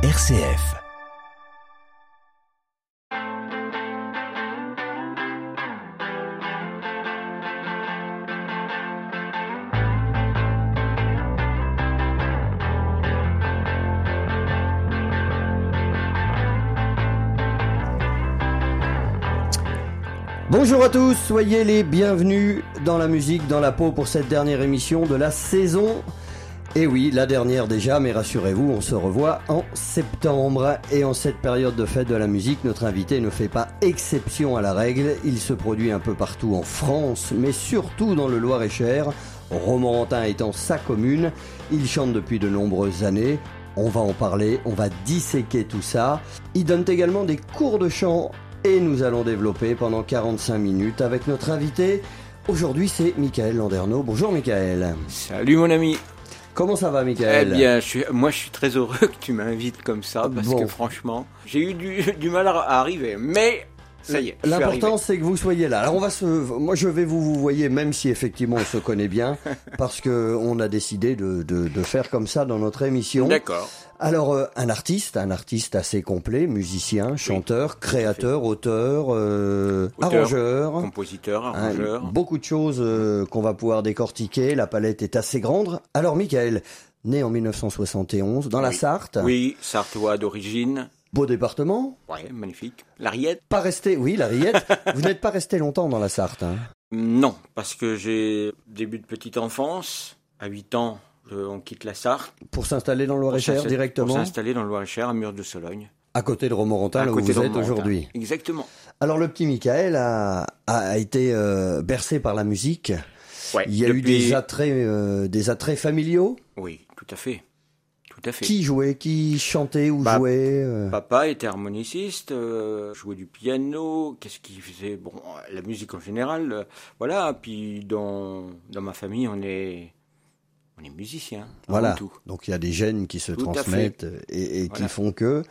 RCF. Bonjour à tous, soyez les bienvenus dans la musique, dans la peau pour cette dernière émission de la saison. Et oui, la dernière déjà, mais rassurez-vous, on se revoit en septembre. Et en cette période de fête de la musique, notre invité ne fait pas exception à la règle. Il se produit un peu partout en France, mais surtout dans le Loir-et-Cher, Romorantin étant sa commune. Il chante depuis de nombreuses années. On va en parler, on va disséquer tout ça. Il donne également des cours de chant et nous allons développer pendant 45 minutes avec notre invité. Aujourd'hui, c'est Michael Landerneau. Bonjour Michael. Salut mon ami. Comment ça va Eh Michael bien, je suis, moi je suis très heureux que tu m'invites comme ça parce Bon. que franchement, j'ai eu du, du mal à, arriver, mais ça y est. L'important c'est que vous soyez là. Alors on va se, moi je vais vous vous voyez même si effectivement on se connaît bien parce que on a décidé de, de, de faire comme ça dans notre émission. D'accord. Alors euh, un artiste, un artiste assez complet, musicien, chanteur, créateur, auteur, euh, Auteur, arrangeur. Compositeur, Hein, arrangeur. beaucoup de choses euh, qu'on va pouvoir décortiquer. La palette est assez grande. Alors, Michael, né en 1971 dans la Oui. Sarthe, Oui, sartois d'origine. beau département. Ouais, magnifique. L'Ariette Pas resté, oui, la Riette. Vous n'êtes pas resté longtemps dans la Sarthe. hein. Non, parce que j'ai début de petite enfance. À 8 ans, on quitte la Sarthe. Pour s'installer dans le Loir-et-Cher directement, Pour s'installer dans le Loir-et-Cher, à Mur de Sologne. à côté de Romorantin, là où vous êtes aujourd'hui. Exactement. Alors, le petit Michael a, a été euh, bercé par la musique. Ouais. Il y a eu des attraits, euh, des attraits familiaux. Oui, tout à fait. Tout à fait. Qui jouait, qui chantait ou Bah, jouait euh, Papa était harmoniciste, euh, jouait du piano, qu'est-ce qu'il faisait? Bon, la musique en général, euh, voilà. Puis dans, dans ma famille, on est, on est musicien. Voilà. Tout. Donc il y a des gènes qui se Tout transmettent et, et qui font que.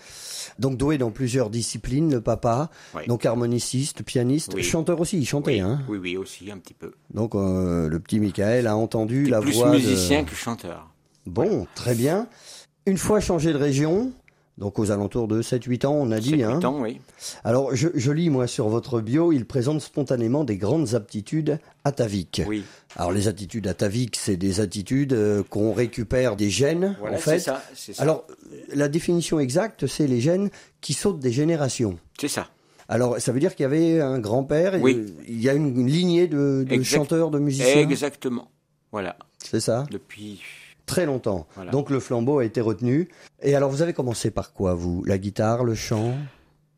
Donc doué dans plusieurs disciplines, le papa. Oui. Donc harmoniciste, pianiste, Oui. chanteur aussi, il chantait. Oui, Hein oui, oui, aussi un petit peu. Donc euh, le petit Michael a entendu la plus voix. de- musicien que chanteur. Bon, très bien. Une fois changé de région, donc aux alentours de 7-8 ans, on a dit. 7, Hein. ans, oui. Alors je, je lis moi sur votre bio, il présente spontanément des grandes aptitudes ataviques. Oui, Alors les attitudes ataviques, c'est des attitudes euh, qu'on récupère des gènes voilà, en c'est fait. ça. C'est ça. Alors, la définition exacte, c'est les gènes qui sautent des générations. c'est ça. Alors, ça veut dire qu'il y avait un grand-père, Oui. il y a une, une lignée de, de chanteurs, de musiciens. Exactement. Voilà. C'est ça Depuis. Très longtemps. Voilà. Donc, le flambeau a été retenu. Et alors, vous avez commencé par quoi, vous? La guitare, le chant,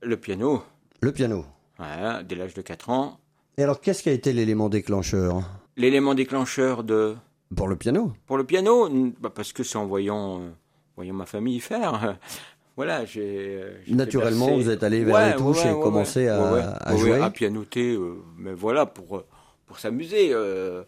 Le piano, le piano. voilà, dès l'âge de 4 ans. Et alors, qu'est-ce qui a été l'élément déclencheur? L'élément déclencheur de, Pour le piano Pour le piano, bah, parce que c'est en voyant, euh, voyant ma famille faire. voilà, j'ai. euh, Naturellement, vous êtes allé vers les touches et commencé à- à ouais, jouer. à pianoter, euh, mais voilà, pour, pour s'amuser. euh.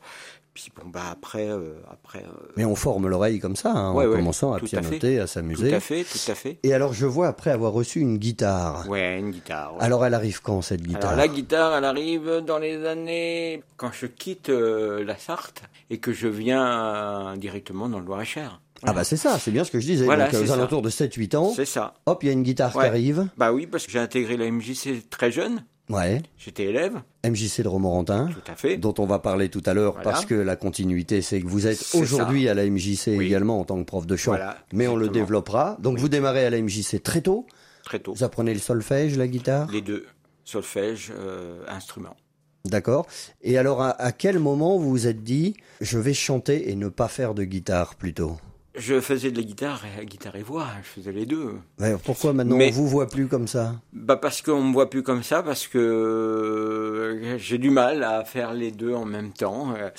Puis bon, bah après. euh, après euh, Mais on forme l'oreille comme ça, hein, Ouais, en ouais, commençant à tout à pianoter, à tout s'amuser. à fait, tout à fait. Et alors, je vois après avoir reçu une guitare. Ouais, une guitare. ouais. Alors, elle arrive quand, cette guitare? Alors la guitare, elle arrive dans les années quand je quitte euh, la Sarthe et que je viens directement dans le Loir-et-Cher. Ah bah c'est ça, c'est bien ce que je disais. Voilà, Donc, aux ça. alentours de 7-8 ans, C'est ça. hop, il y a une guitare qui arrive. Bah oui, parce que j'ai intégré la MJC très jeune. Ouais, J'étais élève, MJC de Romorantin, tout à fait. dont on va parler tout à l'heure Voilà. parce que la continuité, c'est que vous êtes aujourd'hui à la MJC Oui. également en tant que prof de chant. Voilà, mais on le développera. Donc vous démarrez à la MJC très tôt. Très tôt. Vous apprenez le solfège, la guitare? Les deux, solfège, euh, instrument. D'accord. Et alors, à, à quel moment vous vous êtes dit, je vais chanter et ne pas faire de guitare plutôt? Je faisais de la guitare, et, guitare et voix, je faisais les deux. Alors Pourquoi maintenant Mais- on vous voit plus comme ça? Bah parce qu'on me voit plus comme ça, parce que euh, j'ai du mal à faire les deux en même temps. Euh,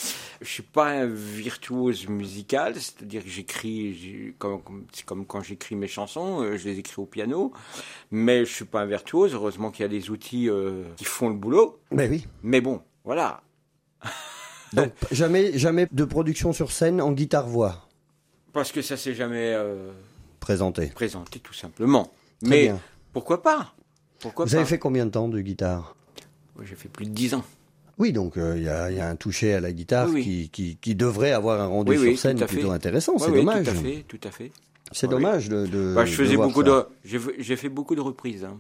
Je suis pas un virtuose musical, c'est-à-dire que j'écris, comme, c'est comme quand j'écris mes chansons, euh, je les écris au piano, mais je suis pas un virtuose. Heureusement qu'il y a des outils euh, qui font le boulot. Mais oui. Mais bon, voilà. Donc jamais, jamais de production sur scène en guitare-voix Parce que ça s'est jamais euh, présentée. présenté tout simplement. Très mais bien. pourquoi pas? Pourquoi Vous pas? avez fait combien de temps de guitare? J'ai fait plus de dix ans. Oui, donc euh, il y, a, il y a un toucher à la guitare Oui, oui. Qui, qui, qui devrait avoir un rendu Oui, sur scène plutôt fait. intéressant. C'est dommage. tout à fait, tout à fait. C'est dommage de. de- Bah, je faisais beaucoup ça. de, j'ai j'ai fait beaucoup de reprises hein,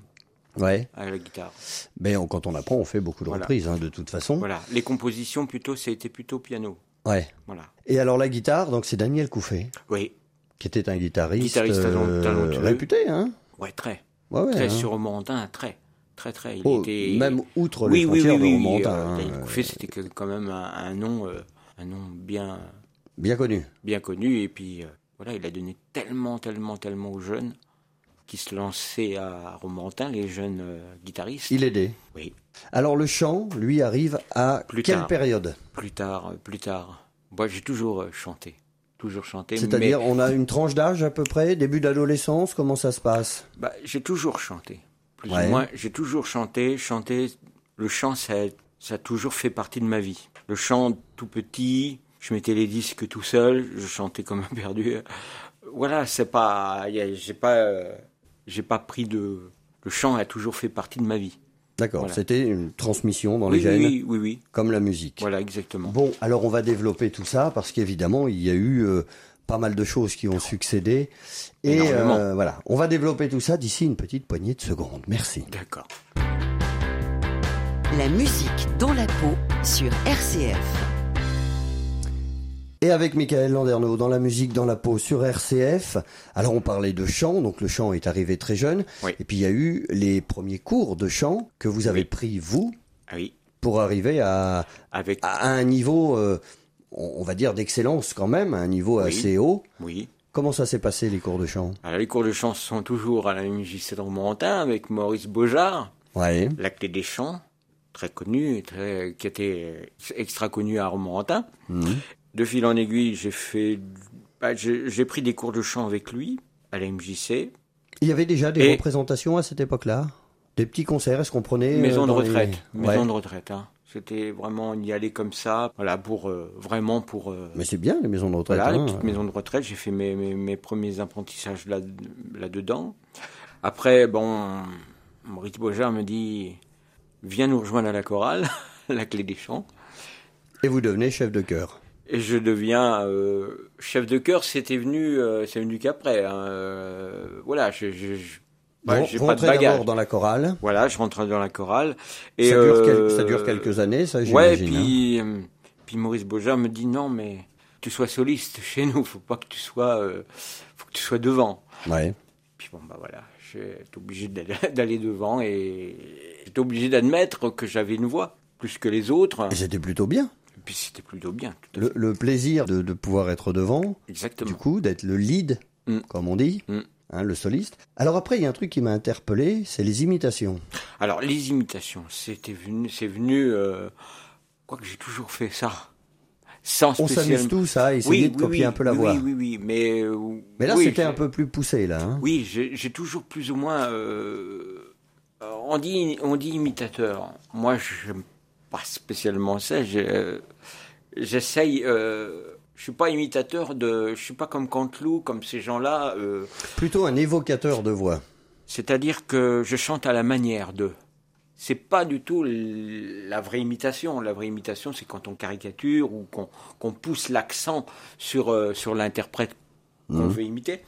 Ouais, à la guitare. mais on- quand on apprend, on fait beaucoup de Voilà. reprises, hein, de toute façon. Voilà, les compositions plutôt, ça a été plutôt piano. Ouais. Voilà. Et alors la guitare, donc c'est Daniel Couffet, Oui, qui était un guitariste, euh, talentueux. réputé, hein. ouais, très, Ouais, ouais, très hein. sur Romantin, très, très, très. Il Oh, était Même outre les oui, frontières oui, oui, de Romantin, euh, hein, Daniel euh, Couffet, c'était que- quand même un, un nom, euh, un nom bien, bien connu. bien connu. Et puis, euh, voilà, il a donné tellement, tellement, tellement aux jeunes qui se lançaient à Romantin, les jeunes euh, guitaristes. Il aidait. Oui, Alors le chant, lui, arrive à Plus quelle tard. période? Plus tard, euh, plus tard. Moi, j'ai toujours euh, chanté, toujours chanté. C'est-à-dire, mais- on a une tranche d'âge à peu près, début d'adolescence, comment ça se passe? Bah, j'ai toujours chanté. Plus Ouais. ou moins, j'ai toujours chanté. Chanter, le chant, ça, a- ça a toujours fait partie de ma vie. Le chant, tout petit, je mettais les disques tout seul, je chantais comme un perdu. Voilà, c'est pas, j'ai pas, j'ai pas pris de. Le chant a toujours fait partie de ma vie. D'accord, Voilà. c'était une transmission dans les gènes, oui, oui, oui. comme la musique. Voilà, exactement. Bon, alors on va développer tout ça parce qu'évidemment, il y a eu euh, pas mal de choses qui ont succédé. Et euh, voilà, on va développer tout ça d'ici une petite poignée de secondes. Merci. D'accord. La musique dans la peau sur RCF. Et avec Michael Landerneau dans la musique dans la peau sur RCF. Alors on parlait de chant, donc le chant est arrivé très jeune. Oui. Et puis il y a eu les premiers cours de chant que vous avez Oui. pris vous Ah oui, pour arriver à, avec. à un niveau, euh, on va dire d'excellence quand même, un niveau assez haut. Oui. Comment ça s'est passé les cours de chant? Alors, les cours de chant sont toujours à la MJC de Romorantin avec Maurice Beaujard. Ouais. La clé des champs, très connu, très, qui était extra connu à Romorantin. Mhm. De fil en aiguille, j'ai fait, bah, j'ai pris des cours de chant avec lui à la MJC. Il y avait déjà des Et- représentations à cette époque-là? Des petits concerts, est-ce qu'on prenait euh, Maison de les- retraite, Ouais. maison de retraite. Hein. C'était vraiment y aller comme ça, voilà, pour euh, vraiment pour. euh, Mais c'est bien les maisons de retraite. Voilà, les hein. petites maisons de retraite, j'ai fait mes, mes, mes premiers apprentissages là, là-dedans. Après, bon, Maurice Beaujard me dit Viens nous rejoindre à la chorale, la clé des champs. Et vous devenez chef de chœur. Et je deviens euh, chef de chœur, c'était venu, euh, c'est venu qu'après. hein. Euh, voilà, je, je, je- Bon, j'ai pas de bagage. dans la chorale. Voilà, je rentre dans la chorale. Et, ça, dure quel- ça dure quelques années, ça, Ouais, j'imagine. hein. puis, puis Maurice Beaujard me dit non, mais tu sois soliste chez nous, faut pas que tu sois, faut que tu sois devant. Ouais. Puis bon, bah voilà, j'étais obligé d'aller d'aller devant et j'étais obligé d'admettre que j'avais une voix plus que les autres. Et c'était plutôt bien. Puis c'était plutôt bien, tout Le, plaisir de, de pouvoir être devant, Exactement. du coup, d'être le lead, Mm. comme on dit, Mm. hein, le soliste. Alors après, il y a un truc qui m'a interpellé, c'est les imitations. Alors les imitations, c'était venu, c'est venu. Euh, quoi que j'ai toujours fait ça, sans On s'amuse tous à essayer de copier un peu la oui, voix. Oui, oui, oui, mais. euh, Mais là, oui, c'était un peu plus poussé, là. hein. Oui, j'ai toujours plus ou moins. euh, on dit, on dit imitateur. Moi, je n'aime pas spécialement ça. euh, J'essaye. Euh, je suis pas imitateur de. Je suis pas comme Canteloup, comme ces gens-là. euh, Plutôt un évocateur de voix. C'est-à-dire que je chante à la manière d'eux. C'est pas du tout la vraie imitation. La vraie imitation, c'est quand on caricature ou qu'on pousse l'accent sur, euh, sur l'interprète qu'on Mhm. veut imiter.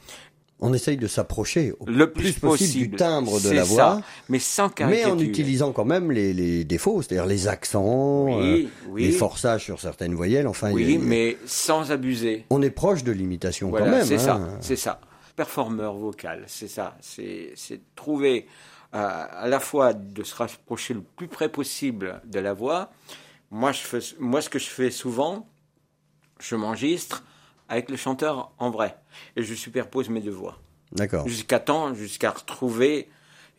On essaye de s'approcher au Le plus, plus possible, du timbre de la ça. voix, mais sans mais en utilisant quand même les, les défauts, c'est-à-dire les accents, Oui, euh, oui. les forçages sur certaines voyelles. Enfin, Oui, a- mais sans abuser. on est proche de l'imitation Voilà, quand même. c'est hein. ça, c'est ça. Performeur vocal, c'est ça. C'est c'est trouver euh, à la fois de se rapprocher le plus près possible de la voix. Moi, je fais, moi, ce que je fais souvent, je m'enregistre avec le chanteur en vrai et je superpose mes deux voix D'accord. jusqu'à temps, jusqu'à retrouver.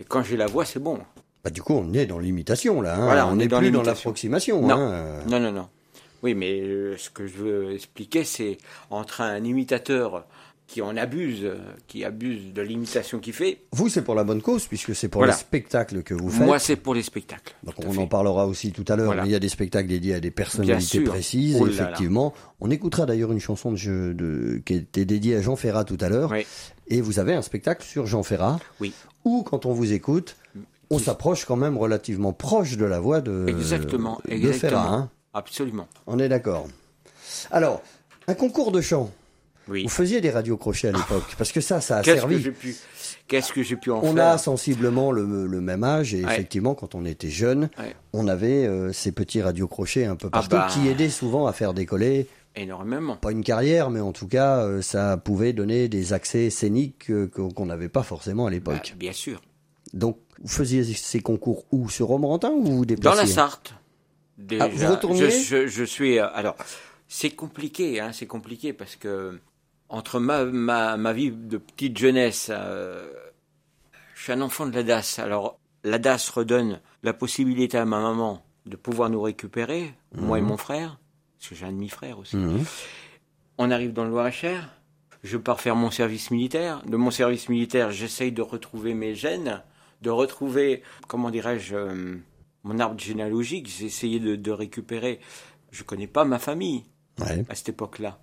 Et quand j'ai la voix, c'est bon. Bah, du coup, on est dans l'imitation là. hein. Voilà, on on est n'est plus dans l'approximation. Non. hein. Non, non, non. Oui, mais euh, ce que je veux expliquer, c'est entre un imitateur qui en abuse, euh, qui abuse de l'imitation qu'il fait. Vous, c'est pour la bonne cause puisque c'est pour Voilà. les spectacles que vous faites. Moi, c'est pour les spectacles. Donc on fait. en parlera aussi tout à l'heure, Voilà. mais il y a des spectacles dédiés à des personnalités précises, Oh là. effectivement. On écoutera d'ailleurs une chanson de, jeu- de- qui était dédiée à Jean Ferrat tout à l'heure. Oui. Et vous avez un spectacle sur Jean Ferrat, Oui. où quand on vous écoute, on s'approche quand même relativement proche de la voix de, Exactement, de exactement. Ferrat. hein. Absolument. On est d'accord. Alors, un concours de chant. Oui. Vous faisiez des radios crochets à l'époque, parce que ça, ça a Qu'est-ce que servi. j'ai pu, qu'est-ce que j'ai pu en On faire a sensiblement le, le même âge et Ouais. effectivement, quand on était jeune, Ouais. on avait euh, ces petits radios crochets un peu Ah partout bah. qui aidaient souvent à faire décoller, énormément. pas une carrière, mais en tout cas, euh, ça pouvait donner des accès scéniques euh, qu'on n'avait pas forcément à Bah, l'époque. bien sûr. Donc, vous faisiez ces concours où? Sur Romorantin ou vous vous Dans déplaciez? La Sarthe. Déjà, Ah, vous retourniez? Je, je, je suis. euh, Alors, c'est compliqué, hein, c'est compliqué parce que entre ma, ma, ma vie de petite jeunesse, euh, je suis un enfant de la DAS. Alors, la DAS redonne la possibilité à ma maman de pouvoir nous récupérer, moi et mon frère, parce que j'ai un demi-frère aussi. Mhm. On arrive dans le Loir-et-Cher. Je pars faire mon service militaire. De mon service militaire, j'essaye de retrouver mes gènes, de retrouver, comment dirais-je, euh, mon arbre généalogique. J'ai essayé de, de récupérer. Je connais pas ma famille Ouais. à cette époque-là.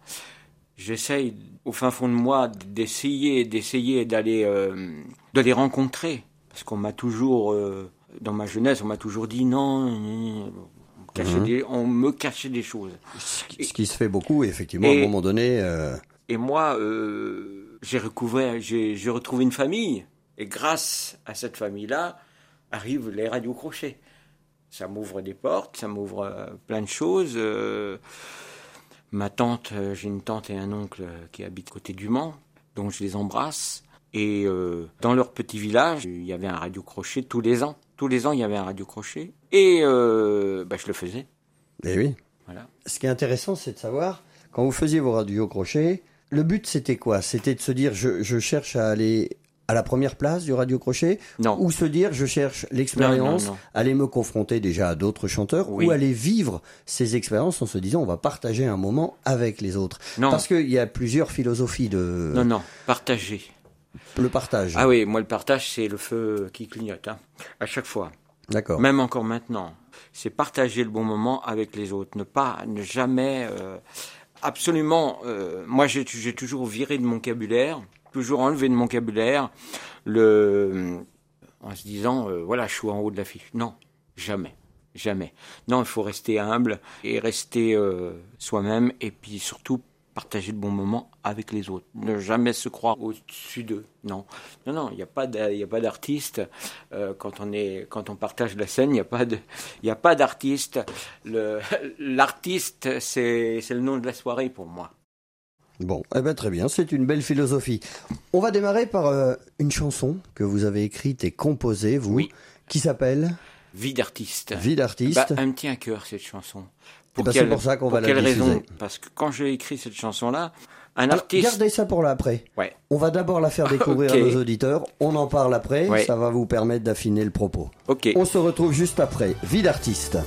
J'essaye, au fin fond de moi, d'essayer, d'essayer d'aller, euh, de les rencontrer, parce qu'on m'a toujours, euh, dans ma jeunesse, on m'a toujours dit non, on me cachait Mhm. des- on me cachait des choses. Ce qui- ce qui se fait beaucoup, effectivement, à Et- un moment donné. euh, Et moi, j'ai recouvert, j'ai j'ai retrouvé une famille. Et grâce à cette famille-là, arrivent les radios crochets. Ça m'ouvre des portes, ça m'ouvre plein de choses. Ma tante, euh, j'ai une tante et un oncle euh, qui habitent côté du Mans, donc je les embrasse. Et euh, dans leur petit village, il y avait un radio crochet tous les ans. Tous les ans, il y avait un radio crochet. Et euh, bah, je le faisais. Eh oui. Voilà. Ce qui est intéressant, c'est de savoir, quand vous faisiez vos radios crochets, le but c'était quoi? C'était de se dire, je, je cherche à aller à la première place du radio crochet Non. ou se dire, je cherche l'expérience, aller me confronter déjà à d'autres chanteurs Oui. ou aller vivre ces expériences en se disant, on va partager un moment avec les autres. Non. Parce qu'il y a plusieurs philosophies de Non, non, partager. le partage. Ah oui, moi le partage, c'est le feu qui clignote, hein, à chaque fois. D'accord. Même encore maintenant. C'est partager le bon moment avec les autres. Ne pas, ne jamais, euh, absolument. euh, moi, j'ai j'ai toujours viré de mon vocabulaire, toujours enlevé de mon vocabulaire le, en se disant, euh, voilà, je suis en haut de l'affiche. Non, jamais. Jamais. Non, il faut rester humble et rester euh, soi-même et puis surtout partager le bon moment avec les autres. Ne jamais se croire au-dessus d'eux. Non, non, non. Il n'y a pas il a pas d'artiste euh, quand on est quand on partage la scène. Il n'y a pas de il a pas d'artiste. L'artiste c'est c'est le nom de la soirée pour moi. Bon, eh ben très bien, c'est une belle philosophie. On va démarrer par euh, une chanson que vous avez écrite et composée, vous, Oui. qui s'appelle Vie d'artiste. Vie d'artiste. Bah, elle me tient à cœur cette chanson. Eh ben, c'est pour ça qu'on va la quelle raison. Parce que quand j'ai écrit cette chanson-là, un Alors, artiste. Gardez ça pour l'après. Ouais. On va d'abord la faire découvrir à nos auditeurs. On en parle après. Ouais. Ça va vous permettre d'affiner le propos. Ok. On se retrouve juste après. Vie d'artiste.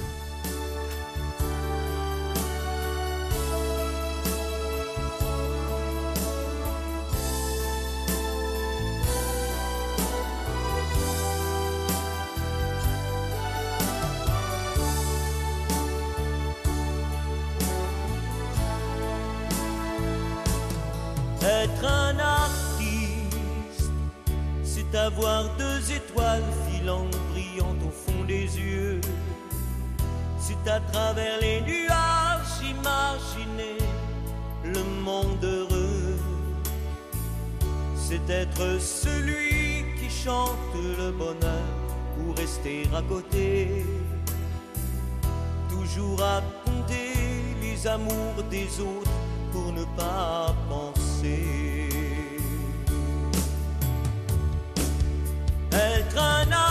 C'est avoir deux étoiles filantes brillantes au fond des yeux. C'est à travers les nuages imaginer le monde heureux. C'est être celui qui chante le bonheur pour rester à côté. Toujours à compter les amours des autres pour ne pas penser. Être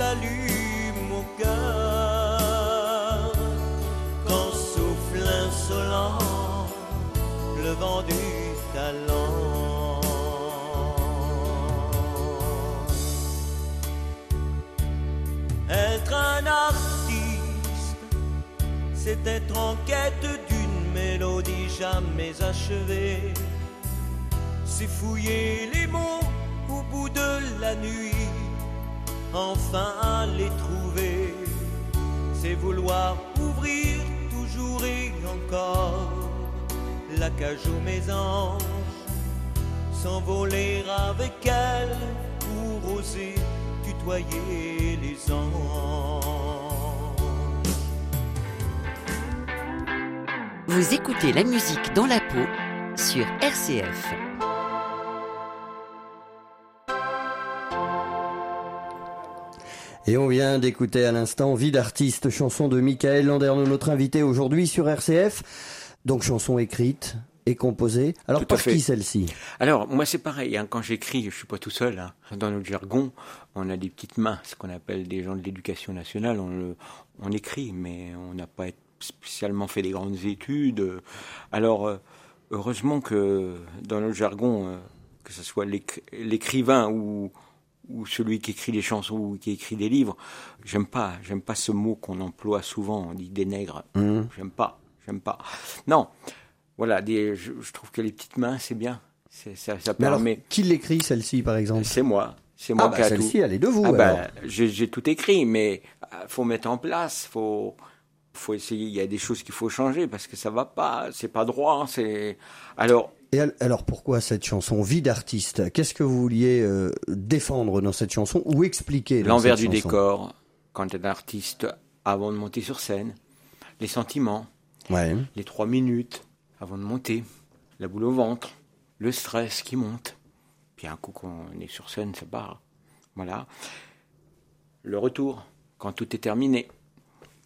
s'allume au cœur. Quand souffle insolent le vent du talent. Être un artiste, c'est être en quête d'une mélodie jamais achevée. C'est fouiller les mots au bout de la nuit, enfin les trouver. C'est vouloir ouvrir toujours et encore la cage aux mésanges, s'envoler avec elle pour oser tutoyer les anges. Vous écoutez la musique dans la peau sur RCF. Et on vient d'écouter à l'instant Vie d'artiste, chanson de Michael Landerneau, notre invité aujourd'hui sur RCF. Donc chanson écrite et composée. Alors Tout par qui celle-ci? Alors, moi, c'est pareil. hein, quand j'écris, je suis pas tout seul. hein. Dans notre jargon, on a des petites mains, ce qu'on appelle des gens de l'éducation nationale. On, le- on écrit, mais on n'a pas spécialement fait des grandes études. Alors, euh, heureusement que dans notre jargon, euh, que ce soit l'éc- l'écrivain ou, ou celui qui écrit des chansons ou qui écrit des livres, j'aime pas, j'aime pas ce mot qu'on emploie souvent. On dit des nègres. Hum. J'aime pas, j'aime pas. Non, voilà, des, je, je trouve que les petites mains, c'est bien. Ça, ça Mais alors, qui l'écrit celle-ci par exemple? C'est moi, c'est moi Ah bah celle-ci, elle est de vous Ah bah, j'ai j'ai tout écrit, mais euh, faut mettre en place, faut faut essayer. Il y a des choses qu'il faut changer parce que ça va pas, c'est pas droit. C'est alors Et al- alors pourquoi cette chanson Vie d'artiste Qu'est-ce que vous vouliez euh, défendre dans cette chanson ou expliquer dans l'envers du chanson décor quand un artiste avant de monter sur scène, les sentiments, Ouais. les trois minutes avant de monter, la boule au ventre, le stress qui monte. Puis un coup qu'on est sur scène, ça part. Voilà. Le retour, quand tout est terminé.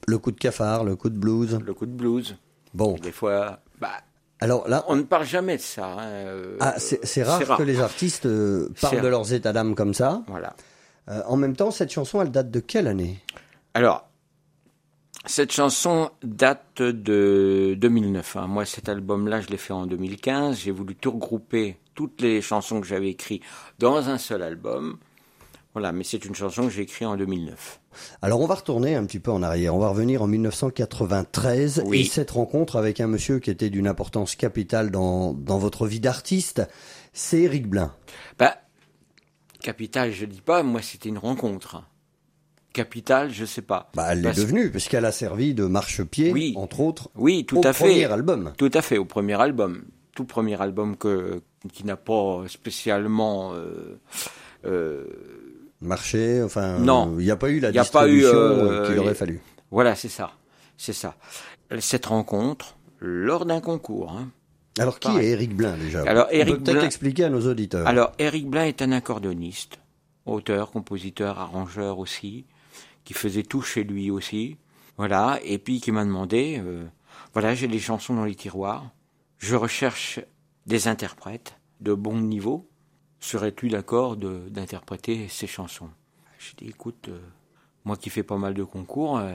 Le coup de cafard, le coup de blues. Le coup de blues. Bon, Des fois, bah, alors là, on ne parle jamais de ça. hein, euh, ah, c'est rare, que les artistes euh, parlent de leurs états d'âme comme ça. Voilà. Euh, en même temps, cette chanson, elle date de quelle année? Alors, cette chanson date de 2009. hein. Moi, cet album-là, je l'ai fait en 2015. J'ai voulu tout regrouper, toutes les chansons que j'avais écrites dans un seul album. Voilà, mais c'est une chanson que j'ai écrite en 2009. Alors on va retourner un petit peu en arrière. On va revenir en 1993 Oui. et cette rencontre avec un monsieur qui était d'une importance capitale dans, dans votre vie d'artiste, c'est Eric Blin. Bah, Capital, je dis pas, moi, c'était une rencontre. Capital, je sais pas. Bah, elle l'est devenue puisqu'elle a servi de marchepied, Oui. entre autres, Oui, tout au à fait. premier album. Tout à fait, au premier album. Tout premier album que, qui n'a pas spécialement. euh, euh, Marché, enfin, Non. il n'y a pas eu la y a pas eu, euh, euh, qu'il aurait fallu. voilà, c'est ça. C'est ça. Cette rencontre, lors d'un concours. hein. Alors qui pareil. est Eric Blin déjà? Alors, Éric peut-être Blin- expliquer à nos auditeurs. Alors, Eric Blin est un accordoniste, auteur, compositeur, arrangeur aussi, qui faisait tout chez lui aussi. Voilà, et puis qui m'a demandé, euh, voilà, j'ai des chansons dans les tiroirs, je recherche des interprètes de bon niveau, serais-tu d'accord d'interpréter ces chansons? J'ai dit, écoute, euh, moi qui fais pas mal de concours, euh,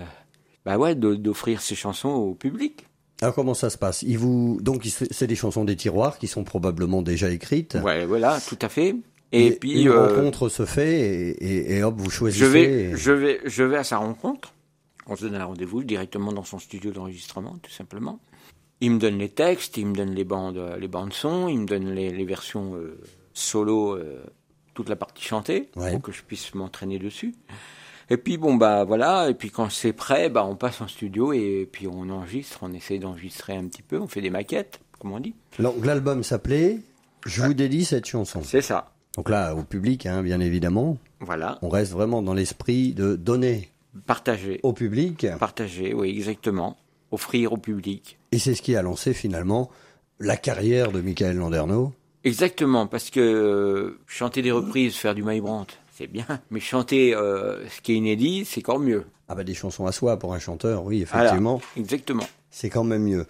bah ouais, d'offrir ces chansons au public. Alors comment ça se passe? Il vous donc c'est des chansons des tiroirs qui sont probablement déjà écrites. Ouais, voilà, tout à fait. Et, puis, une euh, rencontre se fait et, et- et hop vous choisissez. Je vais, et- je vais, je vais à sa rencontre. On se donne un rendez-vous directement dans son studio d'enregistrement, tout simplement. Il me donne les textes, il me donne les bandes, les bandes son, il me donne les, les versions euh, solo, euh, toute la partie chantée, Ouais. pour que je puisse m'entraîner dessus. Et puis bon bah voilà, et puis quand c'est prêt, bah on passe en studio et puis on enregistre, on essaie d'enregistrer un petit peu, on fait des maquettes, comme on dit. Donc l'album s'appelait Je vous dédie cette chanson. C'est ça. Donc là au public hein, bien évidemment, Voilà. on reste vraiment dans l'esprit de donner Partager. au public Partager, oui, exactement. Offrir au public. et c'est ce qui a lancé finalement la carrière de Michael Landerneau. Exactement, parce que euh, chanter des reprises, faire du Mike Brandt, c'est bien, mais chanter euh, ce qui est inédit, c'est encore mieux. Ah bah des chansons à soi pour un chanteur, oui effectivement, Exactement. c'est quand même mieux.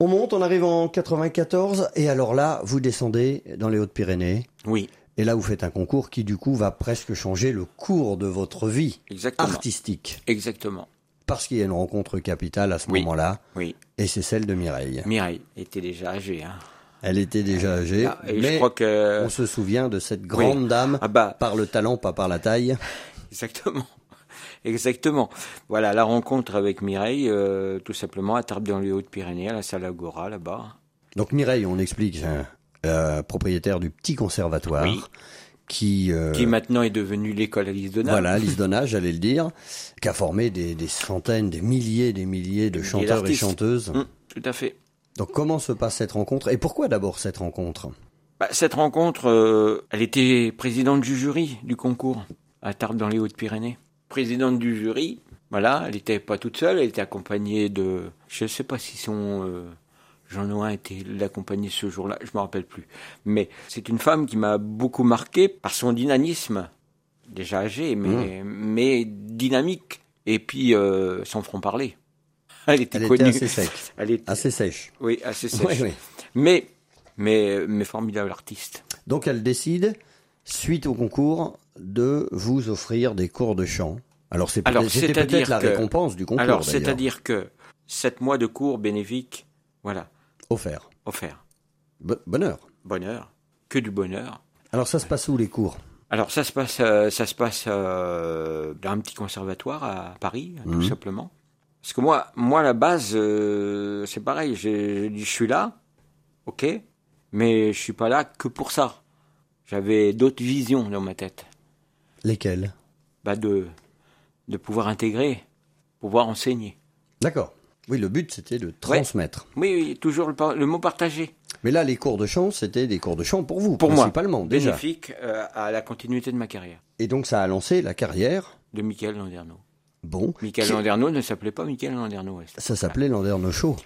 On monte, on arrive en 94 et alors là vous descendez dans les Hautes-Pyrénées. Oui, Et là, vous faites un concours qui, du coup, va presque changer le cours de votre vie exactement. artistique. Exactement. Parce qu'il y a une rencontre capitale à ce Oui. moment-là, Oui. et c'est celle de Mireille. Mireille était déjà âgée. Hein. Elle était déjà âgée, Ah, et mais je crois que. on se souvient de cette grande dame, Ah bah, par le talent, pas par la taille. exactement. Exactement. Voilà, la rencontre avec Mireille, euh, tout simplement à Tarbes dans les Hautes-Pyrénées, à la salle Agora, là-bas. Donc Mireille, on explique, euh, propriétaire du petit conservatoire. Oui. Qui, euh, Qui maintenant est devenu l'école Alice voilà, Donna, j'allais le dire, qui a formé des, des centaines, des milliers, des milliers de chanteurs et chanteuses. Hum, tout à fait. Donc comment se passe cette rencontre et pourquoi d'abord cette rencontre? Bah, cette rencontre, euh, elle était présidente du jury du concours à Tarbes dans les Hautes-Pyrénées. Présidente du jury, voilà, elle n'était pas toute seule, elle était accompagnée de, je ne sais pas si son euh, Jean Noin était l'accompagner ce jour-là, je me rappelle plus. Mais c'est une femme qui m'a beaucoup marqué par son dynamisme, déjà âgée, mais, mais dynamique, et puis euh, son front parler. Elle était Elle connue. était assez sec, Elle était, assez sèche. oui, assez sèche. Oui, oui. Mais, mais, mais formidable artiste. Donc elle décide, suite au concours, de vous offrir des cours de chant. Alors c'est peut-être c'était c'est-à-dire peut-être la que- récompense du concours Alors, c'est-à-dire que sept mois de cours bénéfiques, voilà, offert. offerts. Bo- bonheur. Bonheur, que du bonheur. Alors ça se passe où les cours? Alors, ça se passe, euh, ça se passe euh, dans un petit conservatoire à Paris, tout Mhm. simplement. Parce que moi, moi, à la base, euh, c'est pareil. J'ai j'ai dit, je suis là, ok, mais je suis pas là que pour ça. J'avais d'autres visions dans ma tête. Lesquels Bah, de, de pouvoir intégrer, pouvoir enseigner. D'accord. Oui, le but c'était de transmettre. Oui, oui, toujours le, mot partagé. Mais là, les cours de chant, c'était des cours de chant pour vous, Pour moi, principalement déjà. bénéfique euh, à la continuité de ma carrière. Et donc ça a lancé la carrière. De Michael Landerneau. Bon, Michael Landerneau ne s'appelait pas Michael Landerneau. ça s'appelait Landerneau Show.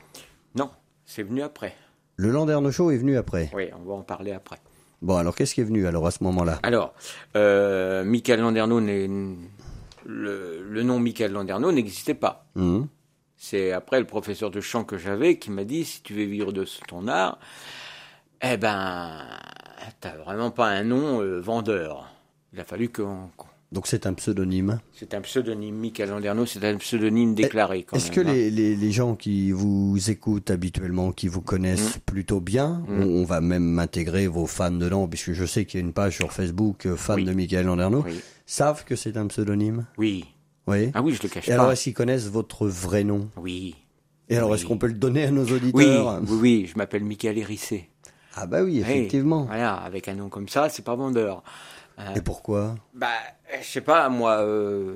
Non, c'est venu après. Le Landerneau Show est venu après. Oui, on va en parler après. Bon, alors qu'est-ce qui est venu alors à ce moment-là? Alors, euh, Michael Landerneau, le, le nom Michael Landerneau n'existait pas. Hum, C'est après le professeur de chant que j'avais qui m'a dit si tu veux vivre de ton art, eh ben, t'as vraiment pas un nom euh, vendeur. Il a fallu qu'on. qu'on- Donc c'est un pseudonyme. C'est un pseudonyme, Michael Landerneau, c'est un pseudonyme déclaré quand Est-ce que hein. les, les, les gens qui vous écoutent habituellement, qui vous connaissent plutôt bien, Mm. on, on va même intégrer vos fans dedans, puisque je sais qu'il y a une page sur Facebook, euh, fans Oui. de Michael Landerneau, Oui. savent que c'est un pseudonyme? Oui. Oui. Ah oui, je le cache Et alors pas. est-ce qu'ils connaissent votre vrai nom? Oui. Et alors Oui. est-ce qu'on peut le donner à nos auditeurs? Oui, oui, je m'appelle Michael Hérissé. Ah bah oui, Oui, effectivement. Voilà, avec un nom comme ça, c'est pas vendeur. Euh, Et pourquoi? bah, je sais pas, moi, euh,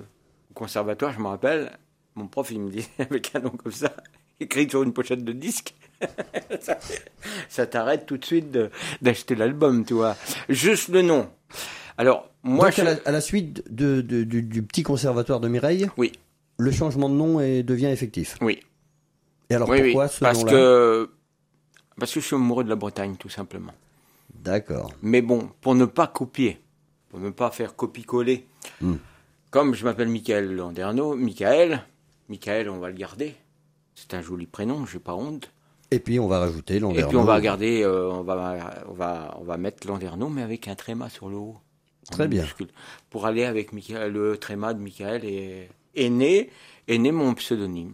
au conservatoire, je me rappelle, mon prof, il me dit, avec un nom comme ça, écrit sur une pochette de disque, ça, ça t'arrête tout de suite d'acheter l'album, tu vois. Juste le nom. Alors, moi, Donc je... à, la, à la suite de, de- du, du petit conservatoire de Mireille, Oui, le changement de nom est- devient effectif. oui. Et alors oui, oui, pourquoi ce parce que parce que je suis amoureux de la Bretagne, tout simplement. D'accord. Mais bon, pour ne pas copier, pour ne pas faire copie-coller, Hmm. comme je m'appelle Michael Landerneau, Michael, Michael, on va le garder. C'est un joli prénom, j'ai pas honte. Et puis on va rajouter Et Landerneau. puis on va garder, euh, on va, on va, on va mettre Landerneau, mais avec un tréma sur le haut. Très bien. Pour aller avec Michael, le tréma de Michael est, est né, est né mon pseudonyme.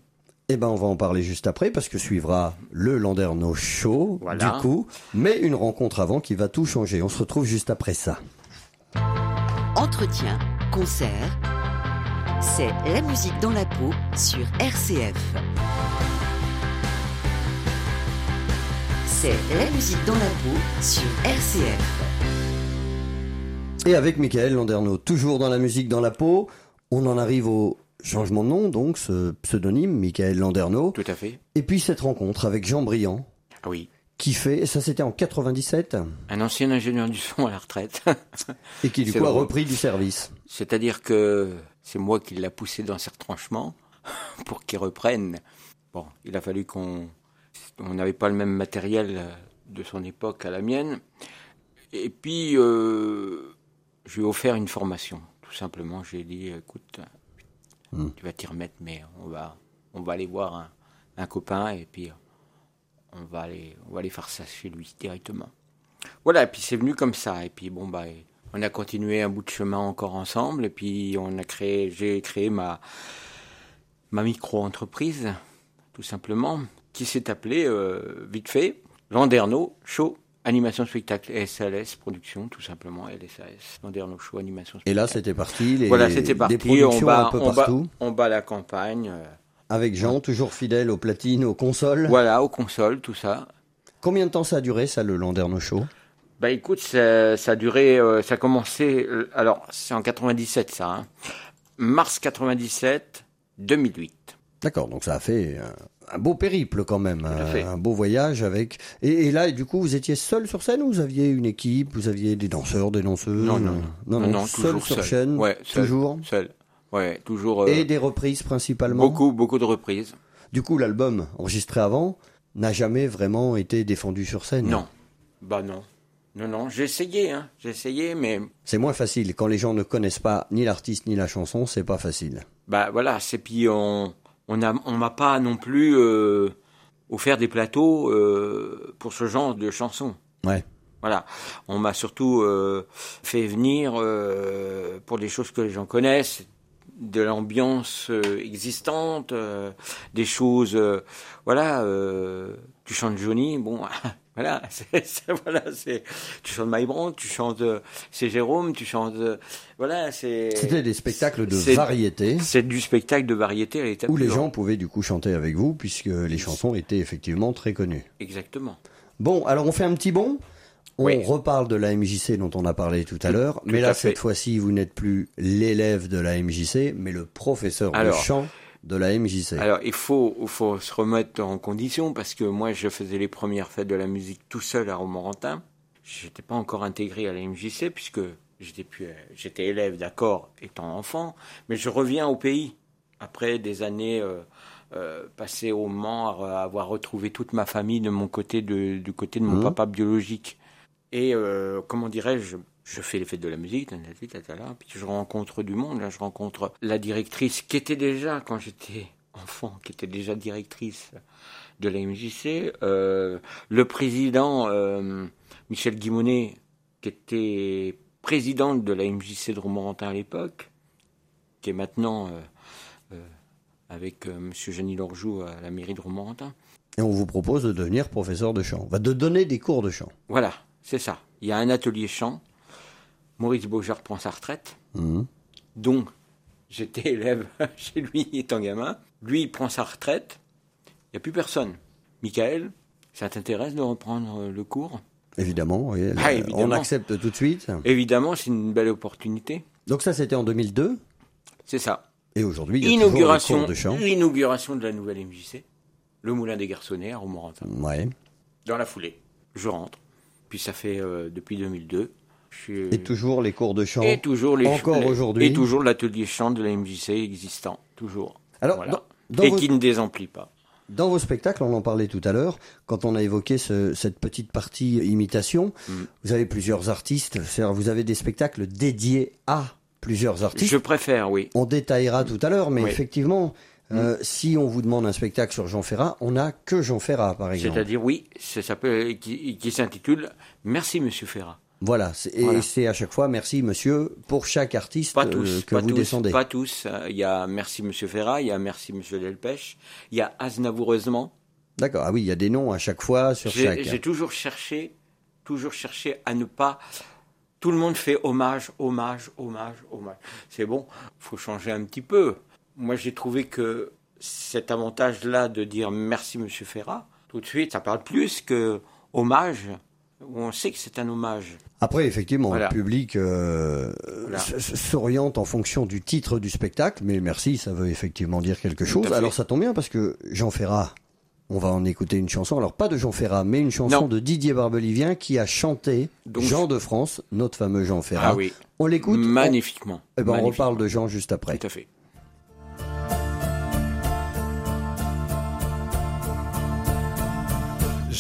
Eh ben, on va en parler juste après parce que suivra le Landerneau Show, Voilà. du coup, mais une rencontre avant qui va tout changer. On se retrouve juste après ça. Entretien, concert. C'est la musique dans la peau sur RCF. C'est la musique dans la peau sur RCF. Et avec Michael Landerneau, toujours dans la musique dans la peau, on en arrive au changement de nom, donc ce pseudonyme, Michael Landerneau, Tout à fait. et puis cette rencontre avec Jean Briand, Ah oui. Qui fait, ça c'était en 97, Un ancien ingénieur du son à la retraite. et qui du coup a repris du service. C'est-à-dire que c'est moi qui l'a poussé dans ses retranchements pour qu'il reprenne. Bon, il a fallu qu'on... On n'avait pas le même matériel de son époque à la mienne. Et puis, euh, je lui ai offert une formation. Tout simplement, j'ai dit, écoute, Hmm. tu vas t'y remettre, mais on va, on va aller voir un, un copain et puis on va, aller, on va aller faire ça chez lui directement. Voilà, et puis c'est venu comme ça. Et puis bon, bah, on a continué un bout de chemin encore ensemble. Et puis on a créé, j'ai créé ma, ma micro-entreprise, tout simplement, qui s'est appelée, euh, vite fait, Landerneau Show Animation spectacle SLS production tout simplement LSAS Landerneau Show animation spectacle. Et là, c'était parti. Les, voilà, c'était des parti. On bat, un peu on bat, partout. on bat la campagne. euh, Avec Jean, toujours fidèle aux platines, aux consoles. Voilà, aux consoles, tout ça. Combien de temps ça a duré, ça, le Landerneau Show? Bah écoute, ça, ça a duré, euh, ça a commencé, euh, alors c'est en 97 ça, hein. mars 97, 2008. D'accord, donc ça a fait un, un beau périple quand même, un, un beau voyage avec. Et, et là, du coup, vous étiez seul sur scène ou vous aviez une équipe, vous aviez des danseurs, des danseuses? Non, non, non. non, Non, non, seul toujours sur seul. scène, Ouais, seul. toujours? Seul. Ouais, toujours. euh, Et des reprises principalement. beaucoup, beaucoup de reprises. Du coup, l'album enregistré avant n'a jamais vraiment été défendu sur scène. Non, bah non, non, non. J'ai essayé, hein. J'ai essayé, mais C'est moins facile quand les gens ne connaissent pas ni l'artiste ni la chanson, c'est pas facile. bah voilà. C'est puis on, on a, on m'a pas non plus euh, offert des plateaux euh, pour ce genre de chansons. Ouais. Voilà, on m'a surtout euh, fait venir euh, pour des choses que les gens connaissent, de l'ambiance euh, existante, euh, des choses, euh, voilà, tu chantes Johnny, bon, voilà, c'est, voilà, c'est, tu chantes Maïbran, tu chantes, c'est Jérôme, tu chantes, voilà, c'est. C'était des spectacles de variété C'est du spectacle de variété à l'état où les pur. gens pouvaient du coup chanter avec vous puisque les chansons étaient effectivement très connues. Exactement. Bon, alors on fait un petit bond? On Oui. reparle de la MJC dont on a parlé tout à l'heure, mais là cette fois-ci vous n'êtes plus l'élève de la MJC, mais le professeur Alors. de chant de la MJC. Alors, il faut, faut se remettre en condition parce que moi, je faisais les premières fêtes de la musique tout seul à Romorantin. J'étais pas encore intégré à la MJC puisque j'étais élève, d'accord, étant enfant, mais je reviens au pays après des années euh, euh, passées au Mans, à avoir retrouvé toute ma famille de mon côté, de, du côté de mon Mhm. papa biologique. Et euh, comment dirais-je, je fais les fêtes de la musique, puis je rencontre du monde. Là, je rencontre la directrice qui était déjà, quand j'étais enfant, qui était déjà directrice de la MJC, euh, le président euh, Michel Guimonet, qui était président de la MJC de Romorantin à l'époque, qui est maintenant euh, avec Monsieur Jeanny Lorjou à la mairie de Romorantin. Et on vous propose de devenir professeur de chant, va de donner des cours de chant. Voilà, c'est ça. Il y a un atelier chant. Maurice Beaujard prend sa retraite. Mhm. Donc, j'étais élève chez lui étant gamin. Lui, il prend sa retraite. Il n'y a plus personne. Michael, ça t'intéresse de reprendre euh, le cours? Évidemment, oui, Ah, euh, évidemment. on accepte tout de suite. Évidemment, c'est une belle opportunité. Donc ça c'était en 2002, C'est ça. et aujourd'hui il y a toujours Inauguration, cours de chant. inauguration de la nouvelle MJC. Le Moulin des Garçonnets à Romorantin. Ouais. Dans la foulée. Je rentre. Puis ça fait euh, depuis 2002. Je suis, Et toujours les cours de chant. et toujours les encore aujourd'hui. Et toujours l'atelier chant de la MJC existant. Toujours. Alors, Voilà. dans- dans et vos- qui ne désemplit pas. Dans vos spectacles, on en parlait tout à l'heure, quand on a évoqué ce- cette petite partie imitation, Mm. vous avez plusieurs artistes, vous avez des spectacles dédiés à plusieurs artistes. Je préfère, oui. On détaillera tout à l'heure, mais Oui. Effectivement, euh, si on vous demande un spectacle sur Jean Ferrat, on n'a que Jean Ferrat, par exemple. C'est-à-dire, oui, ça s'appelle, qui, qui s'intitule Merci Monsieur Ferrat. Voilà, et Voilà. c'est à chaque fois merci monsieur pour chaque artiste Pas euh, tous, que pas vous tous, descendez. pas tous. Euh, Il y a Merci Monsieur Ferrat, il y a Merci Monsieur Delpech, il y a Aznavoureusement. D'accord, ah oui, il y a des noms à chaque fois sur J'ai chaque. j'ai toujours cherché, toujours cherché à ne pas. Tout le monde fait hommage, hommage, hommage, hommage. C'est bon, faut changer un petit peu. Moi, j'ai trouvé que cet avantage-là de dire merci Monsieur Ferrat, tout de suite, ça parle plus que hommage, où on sait que c'est un hommage. Après, effectivement, Voilà. le public euh, Voilà. s'oriente en fonction du titre du spectacle, mais merci, ça veut effectivement dire quelque chose. Alors ça tombe bien parce que Jean Ferrat, on va en écouter une chanson. Alors pas de Jean Ferrat, mais une chanson Non. de Didier Barbelivien qui a chanté Donc- Jean de France, notre fameux Jean Ferrat. Ah oui, On l'écoute. on- magnifiquement. Eh ben, on reparle de Jean juste après. Tout à fait.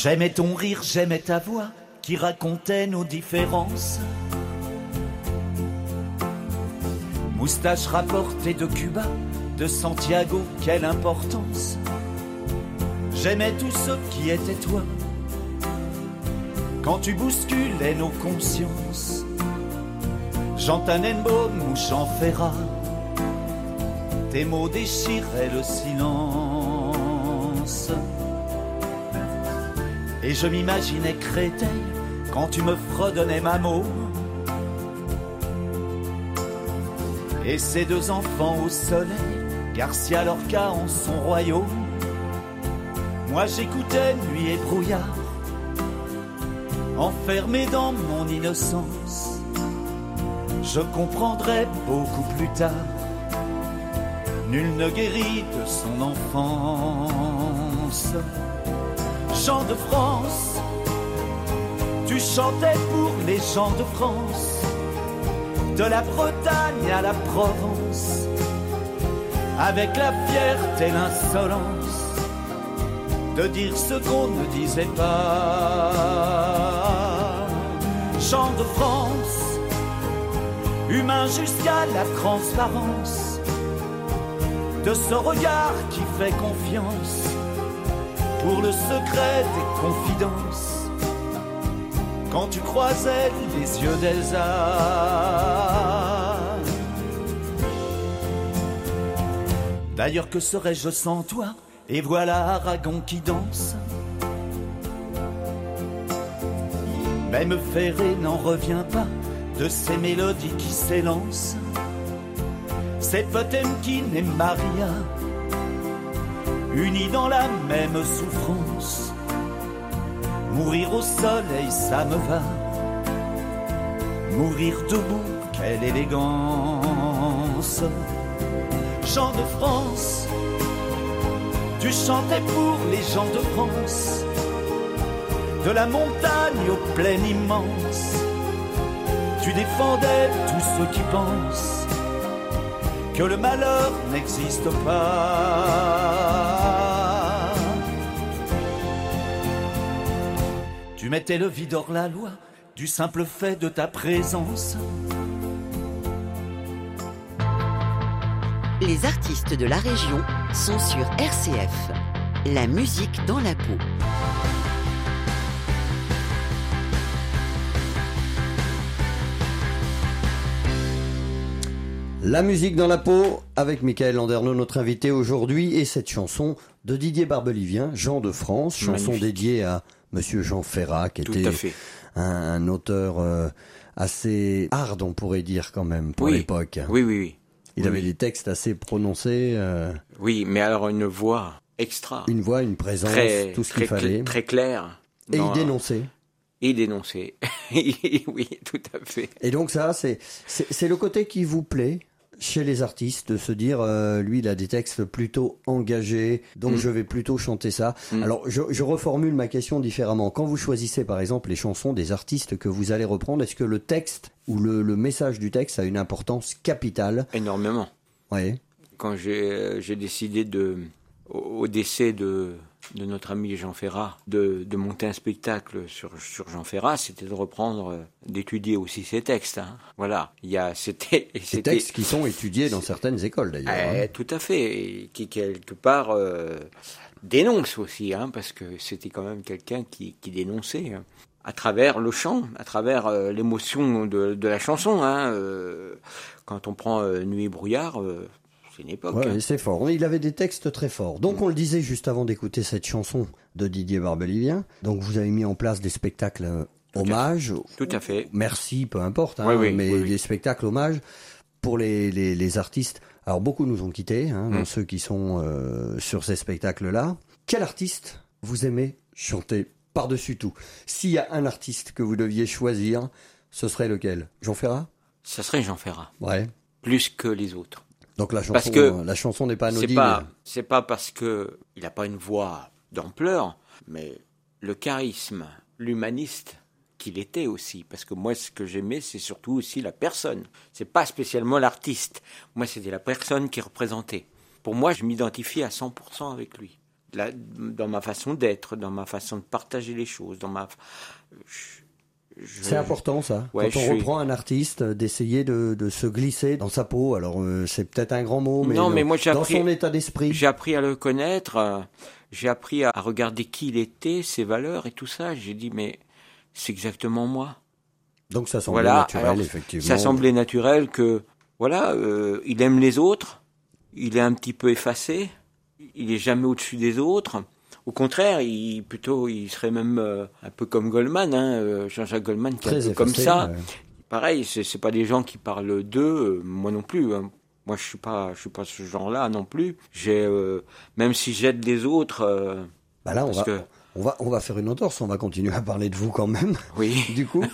J'aimais ton rire, j'aimais ta voix qui racontait nos différences. Moustache rapportée de Cuba, de Santiago, quelle importance. J'aimais tout ce qui était toi. Quand tu bousculais nos consciences, Jean Tannenbaum ou Jean Ferrat, tes mots déchiraient le silence. Et je m'imaginais Créteil, quand tu me fredonnais ma mot. Et ses deux enfants au soleil, Garcia Lorca en son royaume. Moi j'écoutais nuit et brouillard, enfermé dans mon innocence. Je comprendrai beaucoup plus tard, nul ne guérit de son enfance. Chant de France, tu chantais pour les gens de France, de la Bretagne à la Provence, avec la fierté et l'insolence. De dire ce qu'on ne disait pas. Chant de France, humain jusqu'à la transparence, de ce regard qui fait confiance pour le secret des confidences. Quand tu croisais les yeux d'Elsa. D'ailleurs, que serais-je sans toi? Et voilà Aragon qui danse. Même Ferré n'en revient pas de ces mélodies qui s'élancent. C'est Potemkin et Maria, unis dans la même souffrance. Mourir au soleil, ça me va. Mourir debout, quelle élégance. Chant de France, tu chantais pour les gens de France. De la montagne aux plaines immenses, tu défendais tous ceux qui pensent que le malheur n'existe pas. Tu mettais le vide hors la loi du simple fait de ta présence. Les artistes de la région sont sur RCF. La musique dans la peau. La musique dans la peau avec Michael Landerneau, notre invité aujourd'hui, et cette chanson de Didier Barbelivien, Jean de France, chanson Magnifique. dédiée à Monsieur Jean Ferrat, qui Tout était un, un auteur euh, assez hard, on pourrait dire quand même, pour Oui. l'époque. Oui, oui, oui. Il Oui, avait des textes assez prononcés, euh, Oui, mais alors une voix extra. une voix, une présence, très, tout ce qu'il fallait. cl- très claire. Et il dénonçait. Et dénoncer. oui, tout à fait. Et donc ça, c'est le côté qui vous plaît chez les artistes de se dire, euh, lui, il a des textes plutôt engagés, donc Mm. je vais plutôt chanter ça. Mm. Alors, je, je reformule ma question différemment. Quand vous choisissez, par exemple, les chansons des artistes que vous allez reprendre, est-ce que le texte ou le, le message du texte a une importance capitale? Énormément. Oui. Quand j'ai euh, j'ai décidé de, au décès de, de notre ami Jean Ferrat, de, de monter un spectacle sur, sur Jean Ferrat, c'était de reprendre, euh, d'étudier aussi ses textes. hein. Voilà. Il y a, c'était, Ces textes qui sont étudiés dans certaines écoles, d'ailleurs. Eh, hein. tout à fait, et qui quelque part euh, dénonce aussi, hein, parce que c'était quand même quelqu'un qui, qui dénonçait à travers le chant, à travers euh, l'émotion de, de la chanson. Quand on prend Nuit et brouillard, c'est une époque. Ouais, hein. c'est fort. Il avait des textes très forts. Donc, on le disait juste avant d'écouter cette chanson de Didier Barbelivien. Donc, vous avez mis en place des spectacles euh, hommages. Tout à fait. Merci, peu importe, hein, Oui, oui, mais oui, des spectacles hommages pour les, les, les artistes. Alors, beaucoup nous ont quittés, hein, Mm. ceux qui sont euh, sur ces spectacles-là. Quel artiste vous aimez chanter par-dessus tout? S'il y a un artiste que vous deviez choisir, ce serait lequel? Jean Ferrat? Ça serait Jean Ferrat, Ouais. plus que les autres. Donc la chanson, Parce que la chanson n'est pas C'est anodine. pas, c'est pas parce que il n'a pas une voix d'ampleur, mais le charisme, l'humaniste qu'il était aussi. Parce que moi, ce que j'aimais, c'est surtout aussi la personne. C'est pas spécialement l'artiste. Moi, c'était la personne qui représentait. Pour moi, je m'identifie à 100% avec lui. Là, dans ma façon d'être, dans ma façon de partager les choses, dans ma. je- je- C'est important ça. Ouais, Quand on suis- reprend un artiste, euh, d'essayer de, de se glisser dans sa peau. Alors euh, c'est peut-être un grand mot, mais, Non, dans- mais moi, j'ai dans appris- son état d'esprit. J'ai appris à le connaître, euh, j'ai appris à regarder qui il était, ses valeurs et tout ça. J'ai dit, mais c'est exactement moi. Donc ça semble Voilà, naturel, alors, effectivement. Ça semblait naturel que, voilà, euh, il aime les autres, il est un petit peu effacé, il est jamais au-dessus des autres. Au contraire, il plutôt, il serait même euh, un peu comme Goldman, hein, euh, Jean-Jacques Goldman, qui est un comme ça. ouais. Pareil, c'est pas des gens qui parlent d'eux, euh, moi non plus. hein. Moi, je suis pas, je suis pas ce genre-là non plus. J'ai, euh, même si j'aide les autres, euh, Bah là, on parce va, que, on, va, on va faire une entorse, on va continuer à parler de vous quand même. oui, du coup.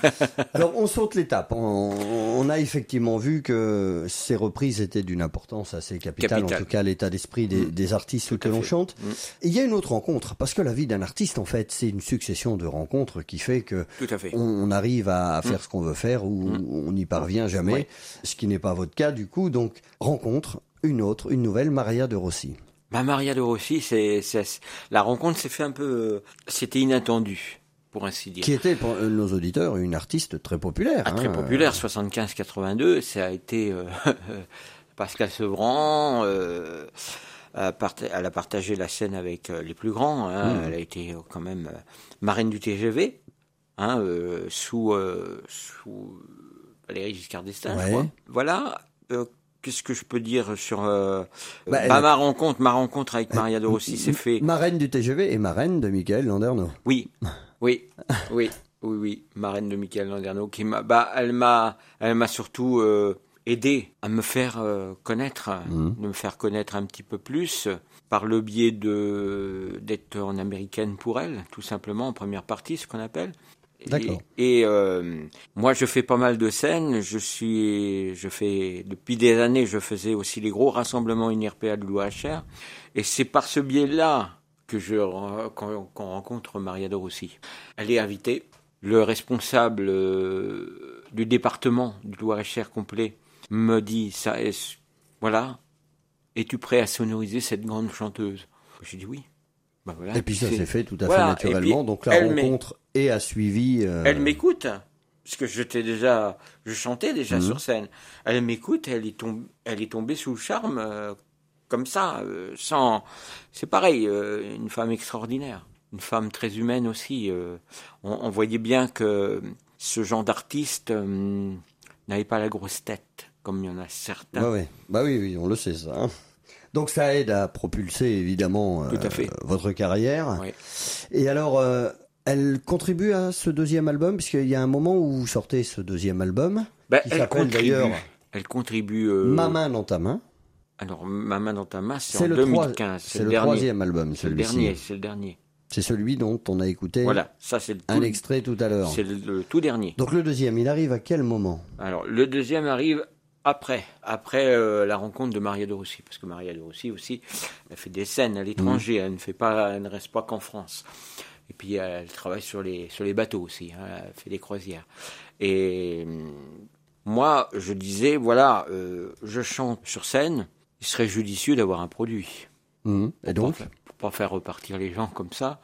Alors, on saute l'étape. On, on a effectivement vu que ces reprises étaient d'une importance assez capitale, en tout cas l'état d'esprit des, Mm. des artistes Tout que l'on chante. Mm. Et il y a une autre rencontre, parce que la vie d'un artiste, en fait, c'est une succession de rencontres qui fait que tout à fait. on, on arrive à, à faire ce qu'on veut faire ou Mm. on n'y parvient jamais, ce qui n'est pas votre cas du coup. Donc, rencontre, une autre, une nouvelle, Maria de Rossi. Bah, Maria de Rossi, c'est, c'est- la rencontre s'est fait un peu, c'était inattendu, pour ainsi dire. Qui était, pour nos auditeurs, une artiste très populaire. Ah, très hein. populaire, 75-82, ça a été euh, Pascal Sevran. euh, elle a partagé la scène avec euh, les plus grands. hein. Mm. Elle a été euh, quand même euh, marraine du TGV, hein, euh, sous, euh, sous Valéry Giscard d'Estaing, je Ouais. crois. Voilà. Euh, Qu'est-ce que je peux dire sur euh, Bah, bah, ma rencontre Ma rencontre avec Maria de Rossi s'est fait. Marraine du TGV et marraine de Michael Landerneau. Oui, oui, oui, oui, oui, marraine de Michael Landerneau qui m'a, bah, elle m'a, elle m'a surtout euh, aidé à me faire euh, connaître, Mhm. de me faire connaître un petit peu plus euh, par le biais de d'être en américaine pour elle, tout simplement en première partie, ce qu'on appelle. D'accord. Et, euh, moi, je fais pas mal de scènes. Je suis, je fais depuis des années, je faisais aussi les gros rassemblements UNIRPA de l'OHR. Et c'est par ce biais-là que je qu'on rencontre Maria de Rossi. Elle est invitée. Le responsable euh, du département du Loir-et-Cher complet me dit ça. voilà. Es-tu prêt à sonoriser cette grande chanteuse? J'ai dit oui. Voilà, Et puis ça s'est fait tout à Voilà. fait naturellement. puis, Donc la rencontre et a suivi. euh, Elle m'écoute, parce que j'étais déjà, je chantais déjà Mhm. sur scène. Elle m'écoute, elle est tombée, elle est tombée sous le charme, euh, comme ça, euh, sans. C'est pareil, une femme extraordinaire, une femme très humaine aussi. on, on voyait bien que ce genre d'artiste n'avait pas la grosse tête, comme il y en a certains. Bah, ouais. bah oui, oui, on le sait ça. hein. Donc ça aide à propulser évidemment Tout à euh, fait. votre carrière. Et alors, euh, elle contribue à ce deuxième album, puisqu'il y a un moment où vous sortez ce deuxième album, Ben, qui elle s'appelle d'ailleurs Elle contribue. euh, Ma main dans ta main. Alors, ma main dans ta main, c'est en le, trois- 2015. c'est le, le troisième album, C'est le celui-ci. dernier. C'est le dernier. C'est celui dont on a écouté Voilà, ça c'est un extrait tout à l'heure. C'est le, le tout dernier. Donc le deuxième, il arrive à quel moment? Alors, le deuxième arrive après, après euh, la rencontre de Maria de Rossi, parce que Maria de Rossi aussi, elle fait des scènes à l'étranger, elle ne fait pas, elle ne reste pas qu'en France. Et puis elle travaille sur les sur les bateaux aussi, hein, elle fait des croisières. Et hum, moi, je disais, voilà, euh, je chante sur scène, il serait judicieux d'avoir un produit. Mhm. Et donc pour pas, pour pas faire repartir les gens comme ça.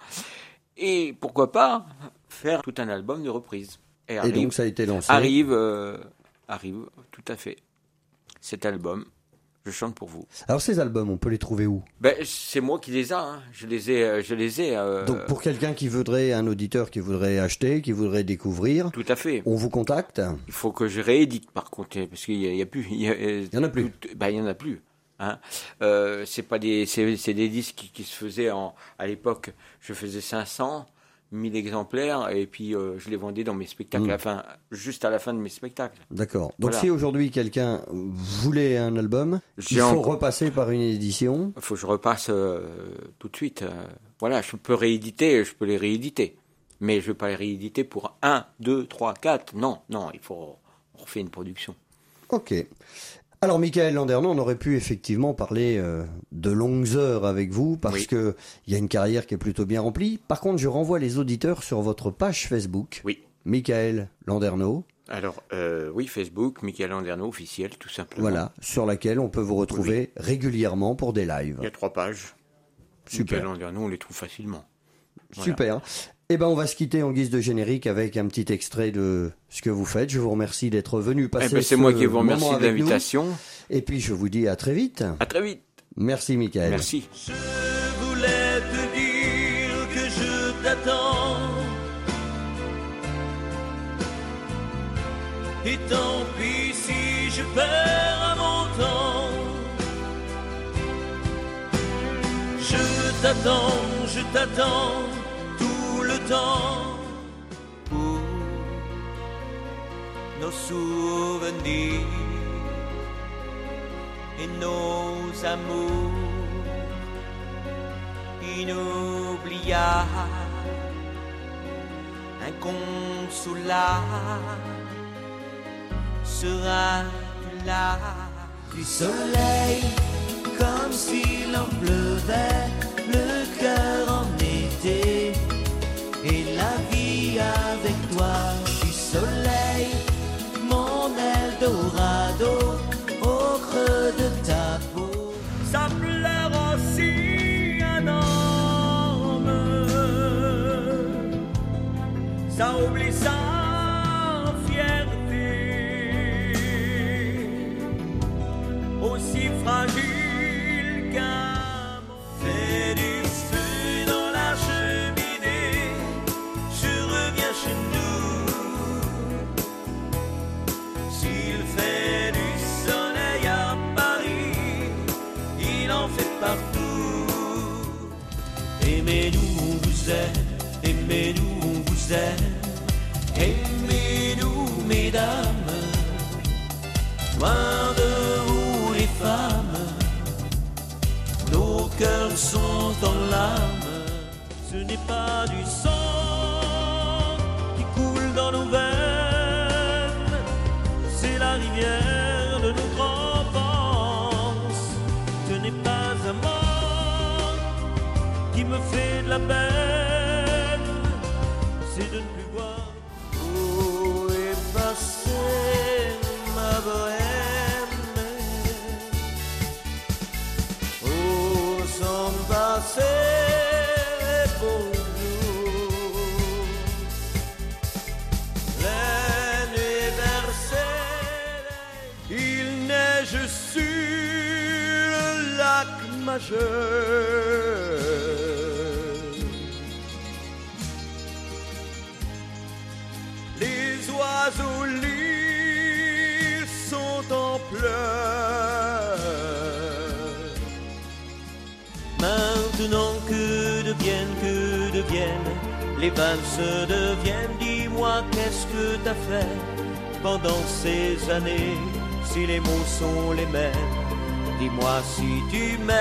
Et pourquoi pas faire tout un album de reprises. Et Et arrive, donc ça a été lancé. arrive, euh, arrive, tout à fait. Cet album, je chante pour vous. Alors ces albums, on peut les trouver où? Ben, c'est moi qui les ai, hein. je les ai, euh, je les ai. euh, Donc pour quelqu'un qui voudrait, un auditeur qui voudrait acheter, qui voudrait découvrir, Tout à fait. on vous contacte? Il faut que je réédite par contre, parce qu'il y, a- a plus. Il y, a- Il y en a plus. tout- ben, il y en a plus. Hein. Euh, c'est pas des, c'est, c'est des disques qui, qui se faisaient en, à l'époque. Je faisais 500, 1000 exemplaires, et puis euh, je les vendais dans mes spectacles, Mm. à la fin, juste à la fin de mes spectacles. D'accord. Donc Voilà. si aujourd'hui quelqu'un voulait un album, il faut repasser par une édition. Il faut que je repasse euh, tout de suite. euh, voilà, je peux rééditer, je peux les rééditer, mais je vais pas les rééditer pour 1, 2, 3, 4. Non, non, il faut on refait une production. Ok. Alors, Michael Landerneau, on aurait pu effectivement parler euh, de longues heures avec vous parce Oui. que il y a une carrière qui est plutôt bien remplie. Par contre, je renvoie les auditeurs sur votre page Facebook, Oui. Michael Landerneau, Alors, euh, oui, Facebook, Michael Anderno officiel, tout simplement. voilà, sur laquelle on peut vous retrouver régulièrement pour des lives. Il y a trois pages. Super. Michael Anderno, on les trouve facilement. Voilà. Super. Eh ben, on va se quitter en guise de générique avec un petit extrait de ce que vous faites. Je vous remercie d'être venu Eh passer ben, c'est ce moi qui vous moment remercie de avec nous. l'invitation. Et puis, je vous dis à très vite. À très vite. Merci, Michael. Merci. Je voulais te dire que je t'attends. Et tant pis si je perds à mon temps. Je t'attends, je t'attends pour nos souvenirs et nos amours inoubliables, inconsolables, seras-tu là du soleil comme s'il en pleuvait, le cœur avec toi. Du soleil, mon Eldorado, au creux de ta peau. Ça pleure aussi un homme, ça oublie sa aimez-nous, on vous aime, aimez-nous, mesdames, loin de vous les femmes, nos cœurs sont en larmes, ce n'est pas du sang qui coule dans nos veines, c'est la rivière de notre enfance. Ce n'est pas un manque qui me fait de la peine, Les oiseaux l'île sont en pleurs. Maintenant que deviennent, que deviennent les valses deviennent. Dis-moi qu'est-ce que t'as fait pendant ces années Si les mots sont les mêmes, Dis-moi si tu m'aimes.